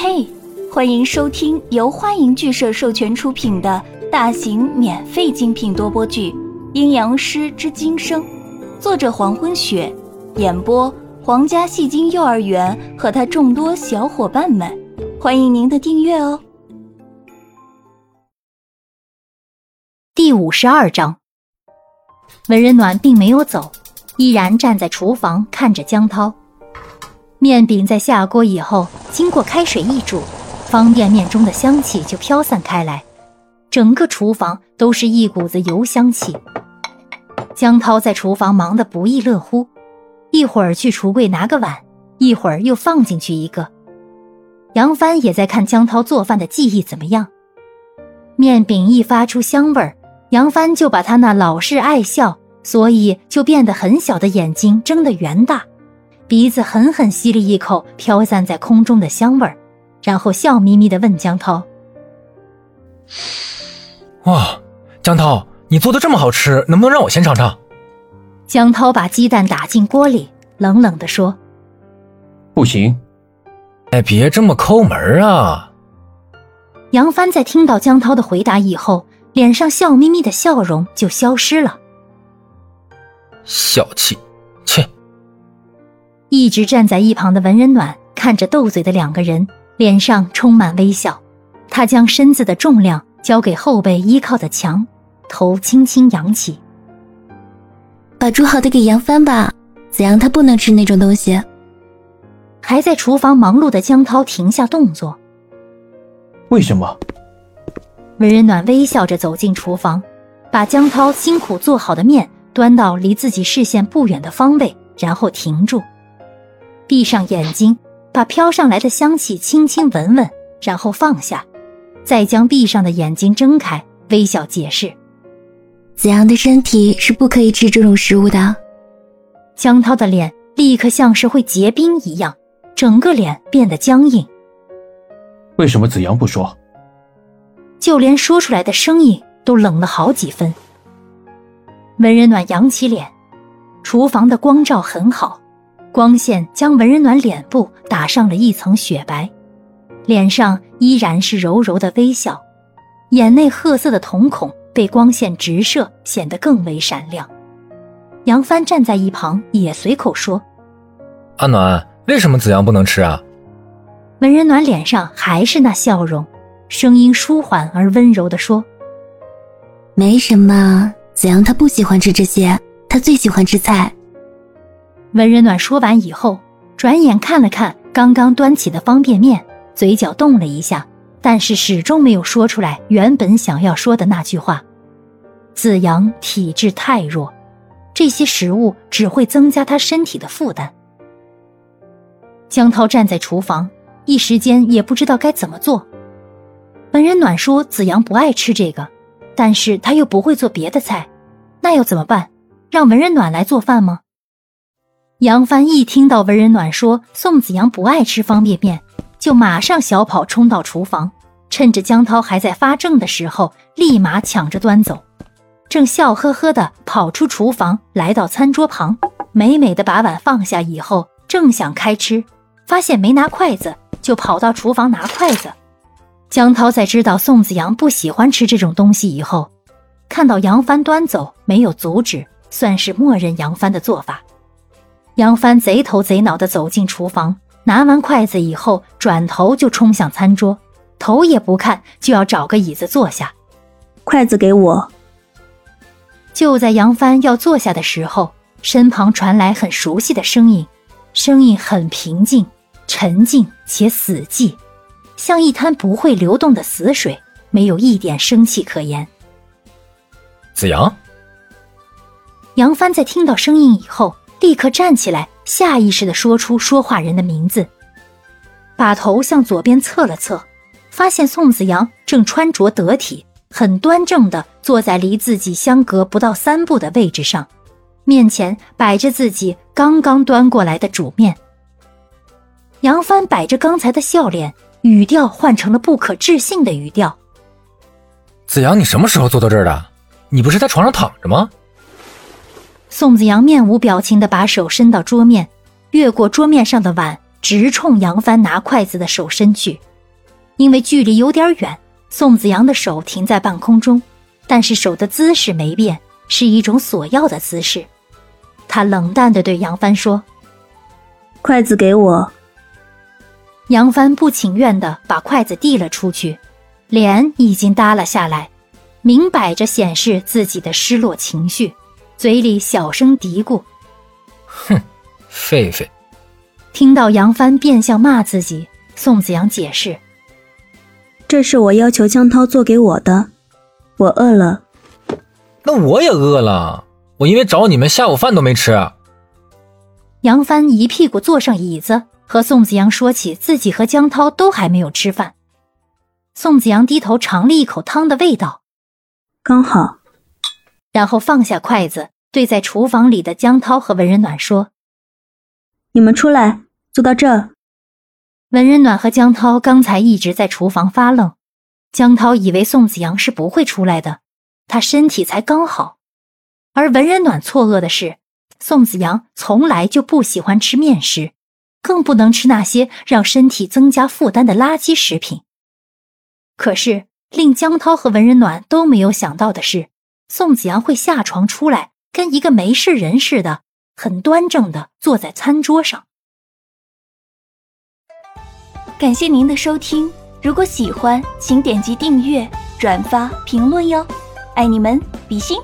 嘿，欢迎收听由欢迎剧社授权出品的大型免费精品多播剧《阴阳师之今生》，作者黄昏雪，演播皇家戏精幼儿园和他众多小伙伴们，欢迎您的订阅哦。第五十二章，文人暖并没有走，依然站在厨房看着江涛。面饼在下锅以后，经过开水一煮，方便面中的香气就飘散开来，整个厨房都是一股子油香气。江涛在厨房忙得不亦乐乎，一会儿去橱柜拿个碗，一会儿又放进去一个。杨帆也在看江涛做饭的技艺怎么样。面饼一发出香味儿，杨帆就把他那老是爱笑，所以就变得很小的眼睛睁得圆大。鼻子狠狠吸了一口飘散在空中的香味儿，然后笑眯眯的问江涛：“哇，江涛，你做的这么好吃，能不能让我先尝尝？”江涛把鸡蛋打进锅里，冷冷的说：“不行。”哎，别这么抠门啊！杨帆在听到江涛的回答以后，脸上笑眯眯的笑容就消失了。小气，切！一直站在一旁的文人暖看着斗嘴的两个人，脸上充满微笑。他将身子的重量交给后背依靠的墙，头轻轻扬起，把煮好的给杨帆吧。子阳他不能吃那种东西。还在厨房忙碌的江涛停下动作。为什么？文人暖微笑着走进厨房，把江涛辛苦做好的面端到离自己视线不远的方位，然后停住。闭上眼睛，把飘上来的香气轻轻闻闻，然后放下，再将闭上的眼睛睁开，微笑解释：“子阳的身体是不可以吃这种食物的。”江涛的脸立刻像是会结冰一样，整个脸变得僵硬。为什么子阳不说？就连说出来的声音都冷了好几分。文人暖扬起脸，厨房的光照很好。光线将文人暖脸部打上了一层雪白，脸上依然是柔柔的微笑，眼内褐色的瞳孔被光线直射，显得更为闪亮。杨帆站在一旁也随口说：“阿暖，为什么子阳不能吃啊？”文人暖脸上还是那笑容，声音舒缓而温柔地说：“没什么，子阳他不喜欢吃这些，他最喜欢吃菜。”文人暖说完以后，转眼看了看刚刚端起的方便面，嘴角动了一下，但是始终没有说出来原本想要说的那句话。子阳体质太弱，这些食物只会增加他身体的负担。江涛站在厨房，一时间也不知道该怎么做。文人暖说子阳不爱吃这个，但是他又不会做别的菜，那要怎么办？让文人暖来做饭吗？杨帆一听到文人暖说宋子阳不爱吃方便面，就马上小跑冲到厨房，趁着江涛还在发怔的时候，立马抢着端走。正笑呵呵的跑出厨房，来到餐桌旁，美美的把碗放下以后，正想开吃，发现没拿筷子，就跑到厨房拿筷子。江涛在知道宋子阳不喜欢吃这种东西以后，看到杨帆端走，没有阻止，算是默认杨帆的做法。杨帆贼头贼脑地走进厨房，拿完筷子以后，转头就冲向餐桌，头也不看就要找个椅子坐下。筷子给我。就在杨帆要坐下的时候，身旁传来很熟悉的声音，声音很平静、沉静且死寂，像一滩不会流动的死水，没有一点生气可言。子阳。杨帆在听到声音以后。立刻站起来，下意识地说出说话人的名字，把头向左边侧了侧，发现宋子阳正穿着得体、很端正的坐在离自己相隔不到三步的位置上，面前摆着自己刚刚端过来的煮面。杨帆摆着刚才的笑脸，语调换成了不可置信的语调：“子阳，你什么时候坐到这儿的？你不是在床上躺着吗？”宋子阳面无表情的把手伸到桌面，越过桌面上的碗，直冲杨帆拿筷子的手伸去。因为距离有点远，宋子阳的手停在半空中，但是手的姿势没变，是一种索要的姿势。他冷淡地对杨帆说：“筷子给我。”杨帆不情愿地把筷子递了出去，脸已经耷了下来，明摆着显示自己的失落情绪，嘴里小声嘀咕：“哼，狒狒。”听到杨帆变相骂自己，宋子阳解释。这是我要求江涛做给我的，我饿了。那我也饿了，我因为找你们下午饭都没吃。杨帆一屁股坐上椅子，和宋子阳说起自己和江涛都还没有吃饭。宋子阳低头尝了一口汤的味道，刚好，然后放下筷子，对在厨房里的江涛和文人暖说：“你们出来，坐到这。”文人暖和江涛刚才一直在厨房发愣，江涛以为宋子阳是不会出来的，他身体才刚好。而文人暖错愕的是，宋子阳从来就不喜欢吃面食，更不能吃那些让身体增加负担的垃圾食品。可是令江涛和文人暖都没有想到的是，宋子阳会下床出来，跟一个没事人似的，很端正的坐在餐桌上。感谢您的收听，如果喜欢，请点击订阅、转发、评论哟，爱你们，比心。